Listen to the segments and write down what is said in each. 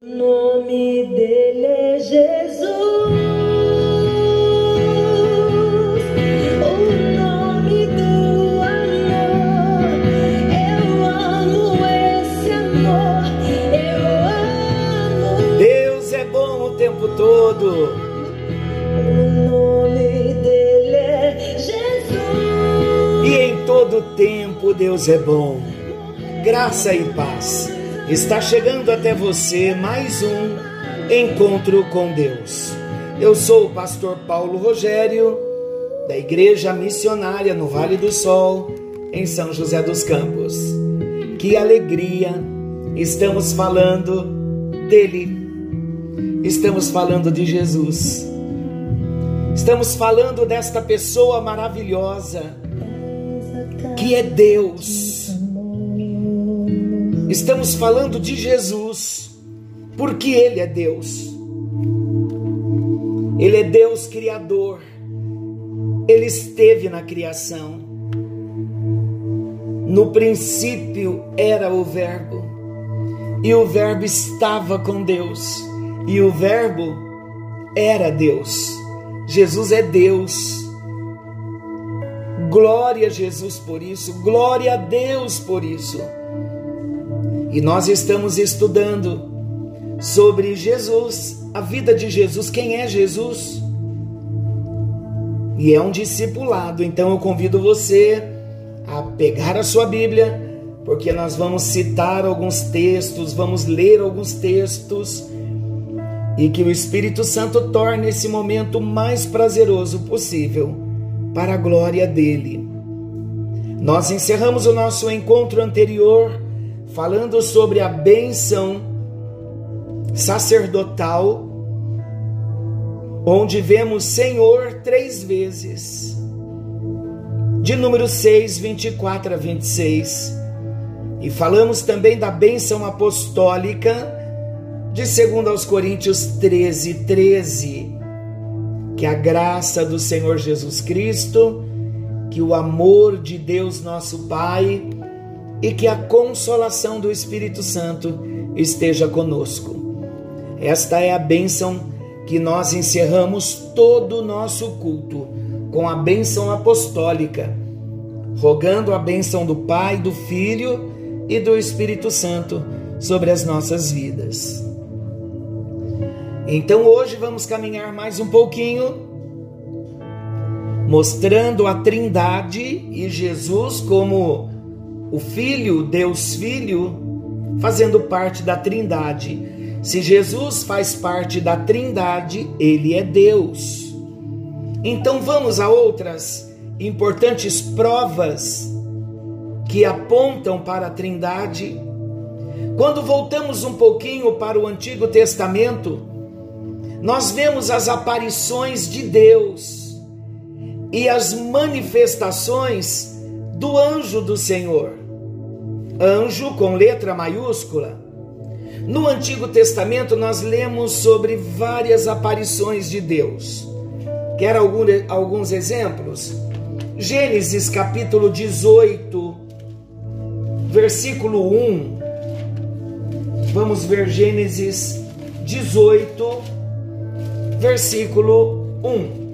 O nome dele é Jesus. O nome do amor. Eu amo esse amor. Eu amo. Deus é bom o tempo todo. O nome dele é Jesus. E em todo tempo Deus é bom. Graça e paz. Está chegando até você mais um encontro com Deus. Eu sou o pastor Paulo Rogério, da Igreja Missionária no Vale do Sol, em São José dos Campos. Que alegria! Estamos falando dele. Estamos falando de Jesus. Estamos falando desta pessoa maravilhosa que é Deus. Estamos falando de Jesus, porque Ele é Deus. Ele é Deus Criador. Ele esteve na criação. No princípio era o Verbo, e o Verbo estava com Deus, e o Verbo era Deus. Jesus é Deus. Glória a Jesus por isso, glória a Deus por isso. E nós estamos estudando sobre Jesus, a vida de Jesus, quem é Jesus? E é um discipulado, então eu convido você a pegar a sua Bíblia, porque nós vamos citar alguns textos, vamos ler alguns textos, e que o Espírito Santo torne esse momento mais prazeroso possível, para a glória dele. Nós encerramos o nosso encontro anterior falando sobre a bênção sacerdotal, onde vemos Senhor três vezes, de número 6, 24 a 26. E falamos também da bênção apostólica, de 2 aos Coríntios 13, 13. Que a graça do Senhor Jesus Cristo, que o amor de Deus nosso Pai, e que a consolação do Espírito Santo esteja conosco. Esta é a bênção que nós encerramos todo o nosso culto com a bênção apostólica, rogando a bênção do Pai, do Filho e do Espírito Santo sobre as nossas vidas. Então hoje vamos caminhar mais um pouquinho, mostrando a Trindade e Jesus como o Filho, Deus Filho, fazendo parte da Trindade. Se Jesus faz parte da Trindade, ele é Deus. Então vamos a outras importantes provas que apontam para a Trindade. Quando voltamos um pouquinho para o Antigo Testamento, nós vemos as aparições de Deus e as manifestações do anjo do Senhor. Anjo com letra maiúscula. No Antigo Testamento nós lemos sobre várias aparições de Deus. Quer algum, alguns exemplos? Gênesis capítulo 18, versículo 1. Vamos ver Gênesis 18, versículo 1.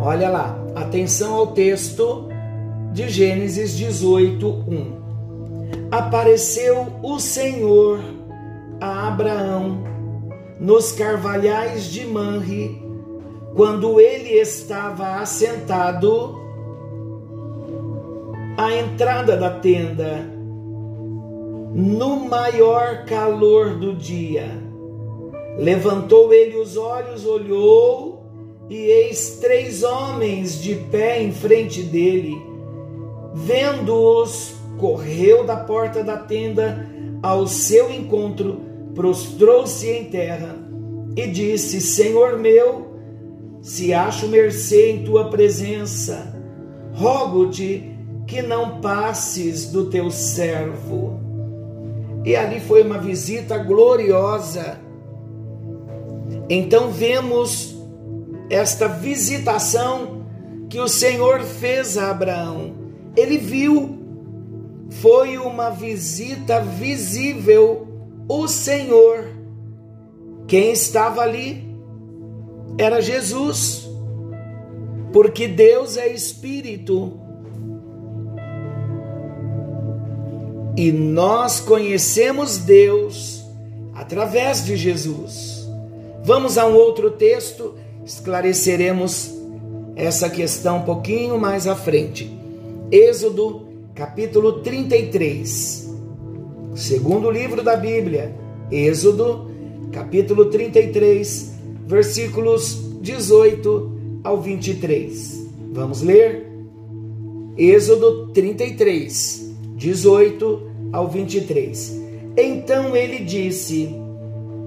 Olha lá. Atenção ao texto de Gênesis 18, 1. Apareceu o Senhor a Abraão nos carvalhais de Manre, quando ele estava assentado à entrada da tenda, no maior calor do dia. Levantou ele os olhos, olhou e eis três homens de pé em frente dele. Vendo-os, correu da porta da tenda ao seu encontro, prostrou-se em terra e disse: Senhor meu, se acho mercê em tua presença, rogo-te que não passes do teu servo. E ali foi uma visita gloriosa. Então vemos esta visitação que o Senhor fez a Abraão. Ele viu, foi uma visita visível o Senhor. Quem estava ali era Jesus, porque Deus é Espírito. E nós conhecemos Deus através de Jesus. Vamos a um outro texto, esclareceremos essa questão um pouquinho mais à frente. Êxodo, capítulo 33. Segundo livro da Bíblia, Êxodo, capítulo 33, versículos 18 ao 23. Vamos ler? Êxodo 33, 18 ao 23. Então ele disse,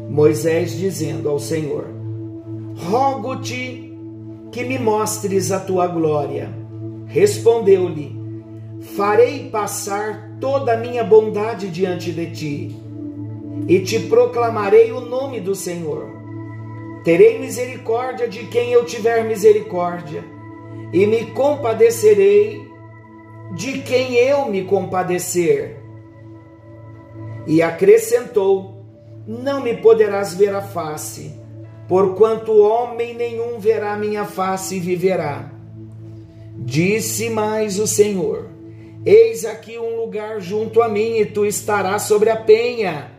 Moisés dizendo ao Senhor: Rogo-te que me mostres a tua glória. Respondeu-lhe: Farei passar toda a minha bondade diante de ti, e te proclamarei o nome do Senhor. Terei misericórdia de quem eu tiver misericórdia, e me compadecerei de quem eu me compadecer. E acrescentou: Não me poderás ver a face porquanto homem nenhum verá minha face e viverá. Disse mais o Senhor: Eis aqui um lugar junto a mim, e tu estarás sobre a penha.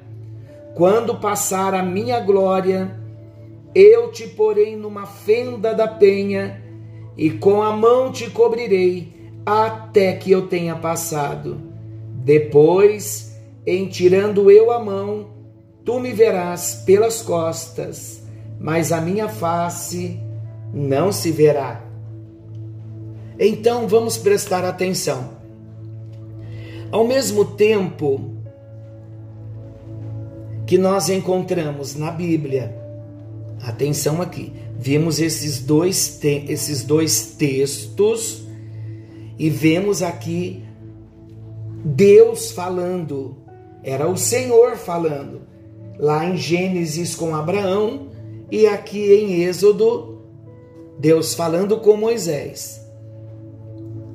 Quando passar a minha glória, eu te porei numa fenda da penha, e com a mão te cobrirei, até que eu tenha passado. Depois, em tirando eu a mão, tu me verás pelas costas mas a minha face não se verá. Então vamos prestar atenção. Ao mesmo tempo que nós encontramos na Bíblia, atenção aqui, vimos esses dois, esses dois textos e vemos aqui Deus falando, era o Senhor falando, lá em Gênesis com Abraão e aqui em Êxodo, Deus falando com Moisés.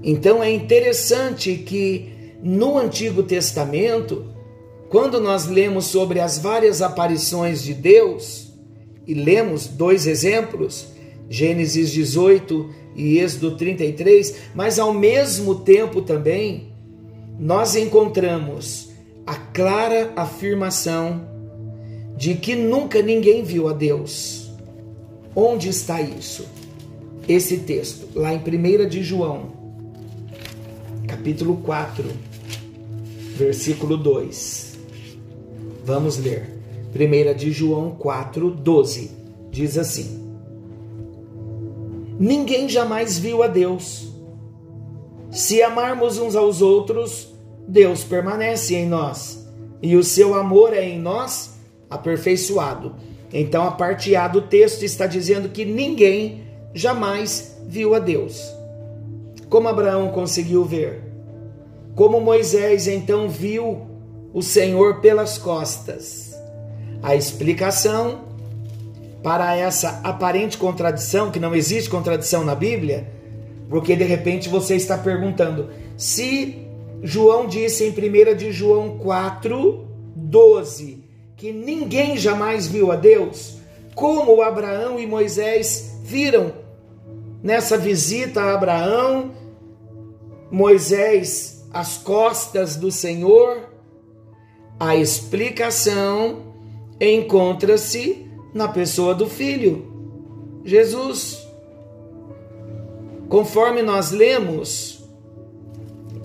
Então é interessante que no Antigo Testamento, quando nós lemos sobre as várias aparições de Deus, e lemos dois exemplos, Gênesis 18 e Êxodo 33, mas ao mesmo tempo também, nós encontramos a clara afirmação de que nunca ninguém viu a Deus. Onde está isso? Esse texto, lá em 1 de João, capítulo 4, versículo 2. Vamos ler. 1 de João 4, 12. Diz assim: Ninguém jamais viu a Deus. Se amarmos uns aos outros, Deus permanece em nós, e o seu amor é em nós aperfeiçoado. Então, a parte A do texto está dizendo que ninguém jamais viu a Deus. Como Abraão conseguiu ver? Como Moisés então viu o Senhor pelas costas? A explicação para essa aparente contradição, que não existe contradição na Bíblia, porque de repente você está perguntando: se João disse em 1 de João 4, 12, que ninguém jamais viu a Deus, como Abraão e Moisés viram nessa visita a Abraão, Moisés às costas do Senhor, a explicação encontra-se na pessoa do Filho, Jesus. Conforme nós lemos,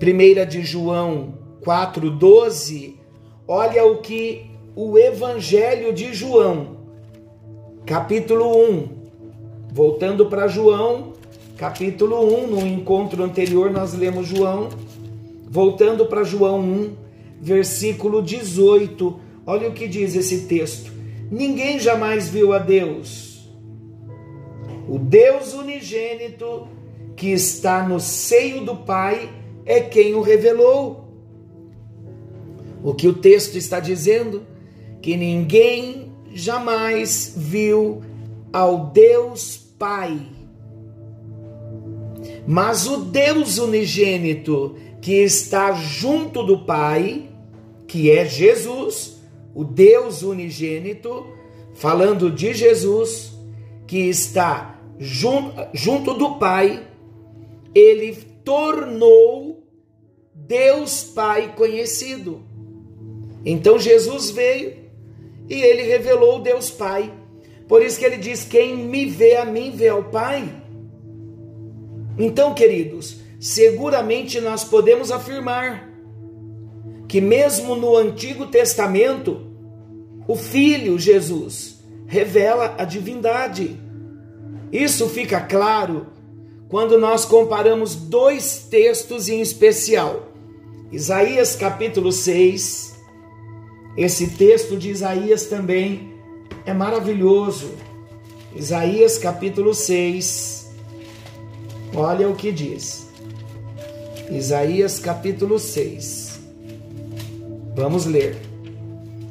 1 de João 4,12, olha o que o Evangelho de João, capítulo 1. Voltando para João, capítulo 1, no encontro anterior nós lemos João. Voltando para João 1, versículo 18. Olha o que diz esse texto: Ninguém jamais viu a Deus. O Deus unigênito que está no seio do Pai é quem o revelou. O que o texto está dizendo? que ninguém jamais viu ao Deus Pai. Mas o Deus unigênito que está junto do Pai, que é Jesus, o Deus unigênito, falando de Jesus, que está junto, junto do Pai, ele tornou Deus Pai conhecido. Então Jesus veio e ele revelou Deus Pai. Por isso que ele diz: Quem me vê a mim, vê ao Pai. Então, queridos, seguramente nós podemos afirmar que, mesmo no Antigo Testamento, o Filho Jesus revela a divindade. Isso fica claro quando nós comparamos dois textos em especial. Isaías capítulo 6. Esse texto de Isaías também é maravilhoso. Isaías capítulo 6. Olha o que diz. Isaías capítulo 6. Vamos ler.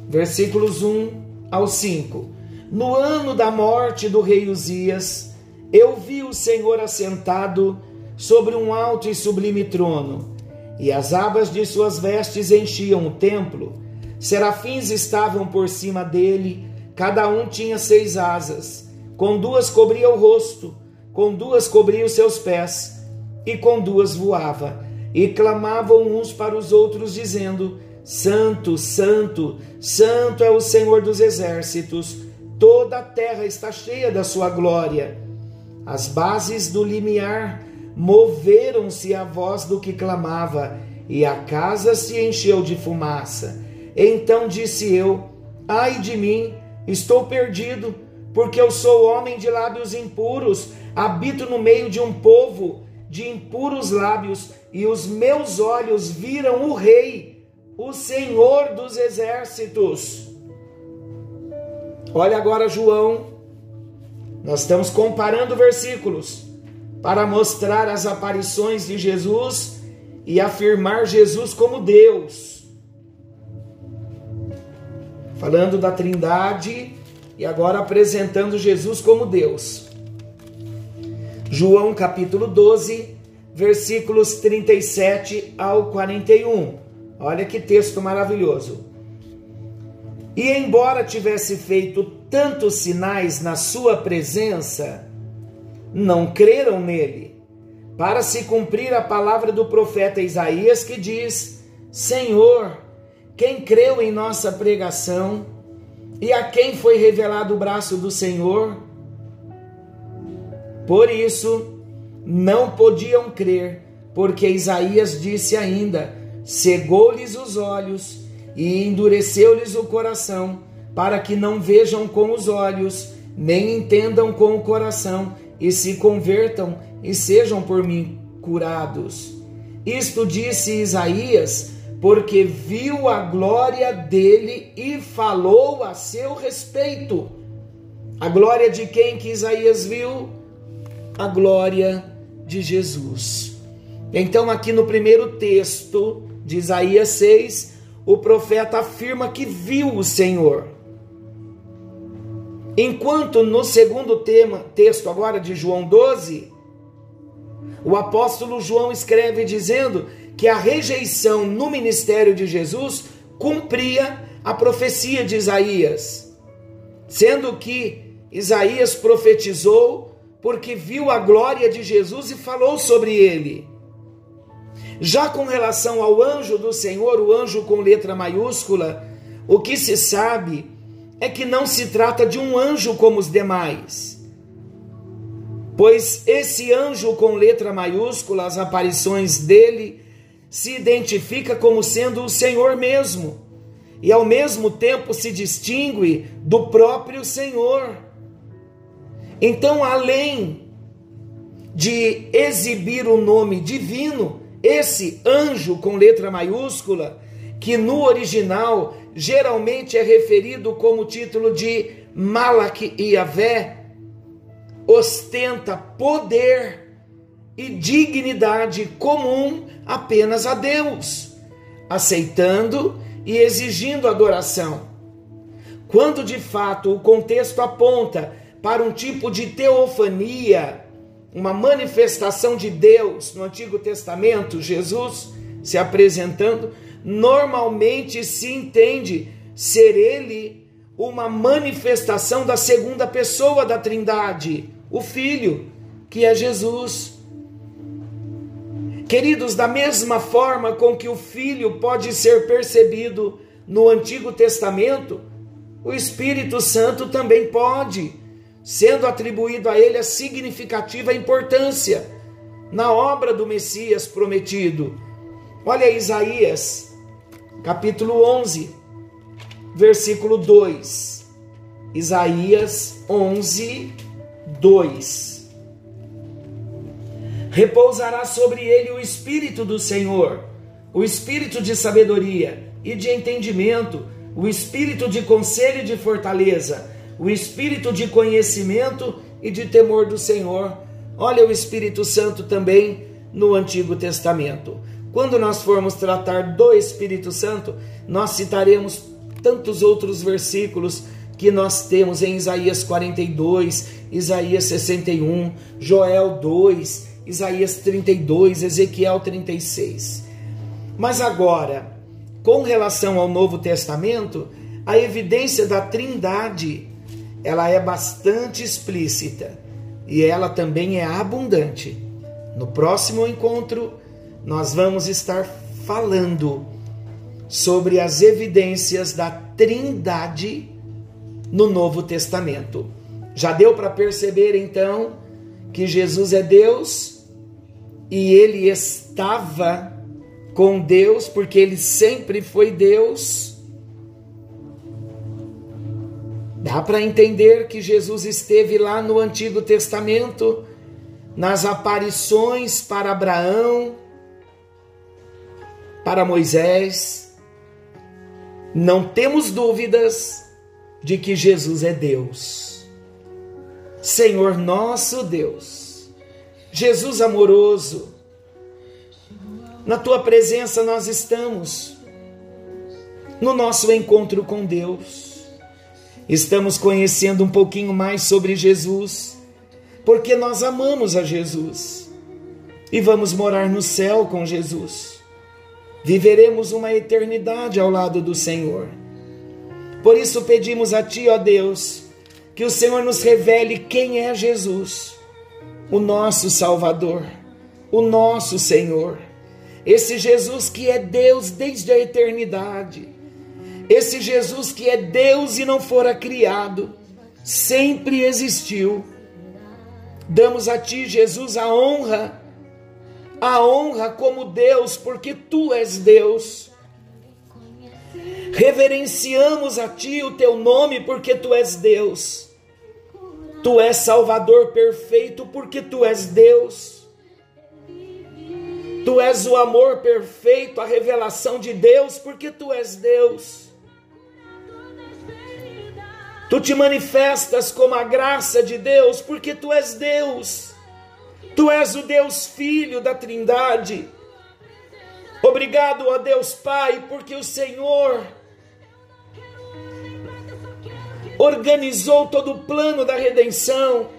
Versículos 1 ao 5. No ano da morte do rei Uzias, eu vi o Senhor assentado sobre um alto e sublime trono, e as abas de suas vestes enchiam o templo. Serafins estavam por cima dele, cada um tinha seis asas. Com duas cobria o rosto, com duas cobria os seus pés, e com duas voava. E clamavam uns para os outros, dizendo: Santo, Santo, Santo é o Senhor dos exércitos, toda a terra está cheia da sua glória. As bases do limiar moveram-se à voz do que clamava, e a casa se encheu de fumaça. Então disse eu: Ai de mim, estou perdido, porque eu sou homem de lábios impuros, habito no meio de um povo de impuros lábios, e os meus olhos viram o Rei, o Senhor dos exércitos. Olha agora João nós estamos comparando versículos para mostrar as aparições de Jesus e afirmar Jesus como Deus. Falando da Trindade e agora apresentando Jesus como Deus. João capítulo 12, versículos 37 ao 41. Olha que texto maravilhoso. E embora tivesse feito tantos sinais na sua presença, não creram nele, para se cumprir a palavra do profeta Isaías que diz: Senhor, quem creu em nossa pregação e a quem foi revelado o braço do Senhor? Por isso, não podiam crer, porque Isaías disse ainda: cegou-lhes os olhos e endureceu-lhes o coração, para que não vejam com os olhos, nem entendam com o coração, e se convertam e sejam por mim curados. Isto disse Isaías, porque viu a glória dele e falou a seu respeito. A glória de quem que Isaías viu? A glória de Jesus. Então, aqui no primeiro texto de Isaías 6, o profeta afirma que viu o Senhor. Enquanto no segundo tema, texto agora de João 12, o apóstolo João escreve dizendo que a rejeição no ministério de Jesus cumpria a profecia de Isaías, sendo que Isaías profetizou porque viu a glória de Jesus e falou sobre ele. Já com relação ao anjo do Senhor, o anjo com letra maiúscula, o que se sabe é que não se trata de um anjo como os demais. Pois esse anjo com letra maiúscula, as aparições dele, se identifica como sendo o Senhor mesmo, e ao mesmo tempo se distingue do próprio Senhor. Então, além de exibir o nome divino, esse anjo com letra maiúscula, que no original geralmente é referido como título de Malak Yavé, ostenta poder e dignidade comum apenas a Deus, aceitando e exigindo adoração. Quando de fato o contexto aponta para um tipo de teofania uma manifestação de Deus no Antigo Testamento, Jesus se apresentando, normalmente se entende ser ele uma manifestação da segunda pessoa da Trindade, o Filho, que é Jesus. Queridos, da mesma forma com que o Filho pode ser percebido no Antigo Testamento, o Espírito Santo também pode, sendo atribuído a ele a significativa importância na obra do Messias prometido. Olha Isaías, capítulo 11, versículo 2. Isaías 11, 2. Repousará sobre ele o Espírito do Senhor, o Espírito de sabedoria e de entendimento, o Espírito de conselho e de fortaleza, o Espírito de conhecimento e de temor do Senhor. Olha o Espírito Santo também no Antigo Testamento. Quando nós formos tratar do Espírito Santo, nós citaremos tantos outros versículos que nós temos em Isaías 42, Isaías 61, Joel 2, Isaías 32, Ezequiel 36. Mas agora, com relação ao Novo Testamento, a evidência da Trindade, ela é bastante explícita e ela também é abundante. No próximo encontro, nós vamos estar falando sobre as evidências da Trindade no Novo Testamento. Já deu para perceber então que Jesus é Deus e ele estava com Deus porque ele sempre foi Deus. Dá para entender que Jesus esteve lá no Antigo Testamento, nas aparições para Abraão, para Moisés. Não temos dúvidas de que Jesus é Deus. Senhor nosso Deus, Jesus amoroso, na tua presença nós estamos, no nosso encontro com Deus. Estamos conhecendo um pouquinho mais sobre Jesus, porque nós amamos a Jesus e vamos morar no céu com Jesus. Viveremos uma eternidade ao lado do Senhor. Por isso pedimos a Ti, ó Deus, que o Senhor nos revele quem é Jesus, o nosso Salvador, o nosso Senhor. Esse Jesus que é Deus desde a eternidade esse Jesus que é Deus e não fora criado, sempre existiu. Damos a ti, Jesus, a honra, a honra como Deus, porque tu és Deus. Reverenciamos a ti o teu nome, porque tu és Deus. Tu és Salvador perfeito, porque tu és Deus. Tu és o amor perfeito, a revelação de Deus, porque tu és Deus. Tu te manifestas como a graça de Deus, porque tu és Deus. Tu és o Deus Filho da Trindade. Obrigado a Deus Pai, porque o Senhor organizou todo o plano da redenção.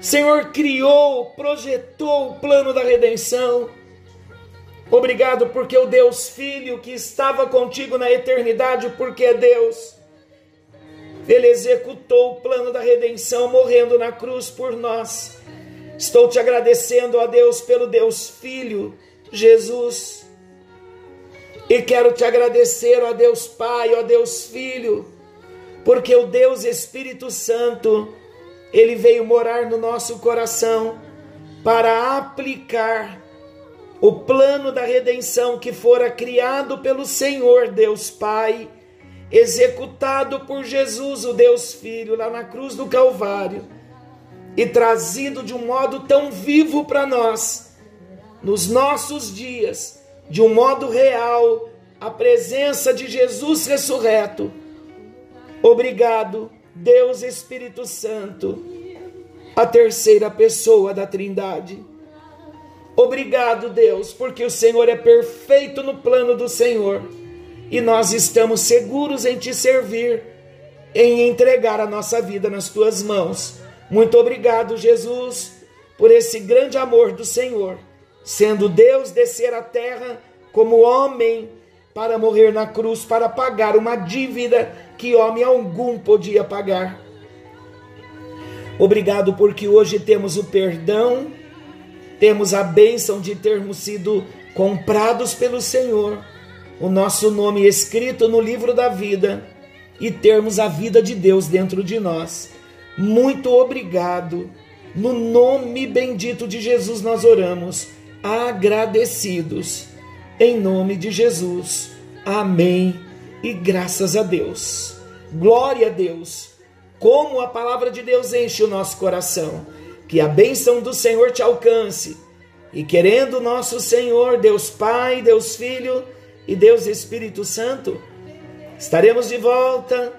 Senhor criou, projetou o plano da redenção. Obrigado porque o Deus Filho que estava contigo na eternidade, porque é Deus ele executou o plano da redenção morrendo na cruz por nós. Estou te agradecendo, ó Deus, pelo Deus Filho, Jesus. E quero te agradecer, ó Deus Pai, ó Deus Filho, porque o Deus Espírito Santo, ele veio morar no nosso coração para aplicar o plano da redenção que fora criado pelo Senhor Deus Pai executado por Jesus, o Deus Filho, lá na cruz do Calvário, e trazido de um modo tão vivo para nós, nos nossos dias, de um modo real, a presença de Jesus ressurreto. Obrigado, Deus Espírito Santo, a terceira pessoa da Trindade. Obrigado, Deus, porque o Senhor é perfeito no plano do Senhor e nós estamos seguros em te servir, em entregar a nossa vida nas tuas mãos. Muito obrigado, Jesus, por esse grande amor do Senhor, sendo Deus descer à terra como homem, para morrer na cruz, para pagar uma dívida que homem algum podia pagar. Obrigado porque hoje temos o perdão, temos a bênção de termos sido comprados pelo Senhor, o nosso nome escrito no livro da vida e termos a vida de Deus dentro de nós. Muito obrigado. No nome bendito de Jesus nós oramos, agradecidos. Em nome de Jesus. Amém. E graças a Deus. Glória a Deus. Como a palavra de Deus enche o nosso coração. Que a bênção do Senhor te alcance. E querendo nosso Senhor, Deus Pai, Deus Filho e Deus Espírito Santo, estaremos de volta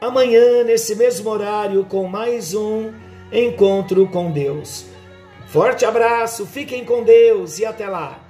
amanhã, nesse mesmo horário, com mais um encontro com Deus. Forte abraço, fiquem com Deus e até lá.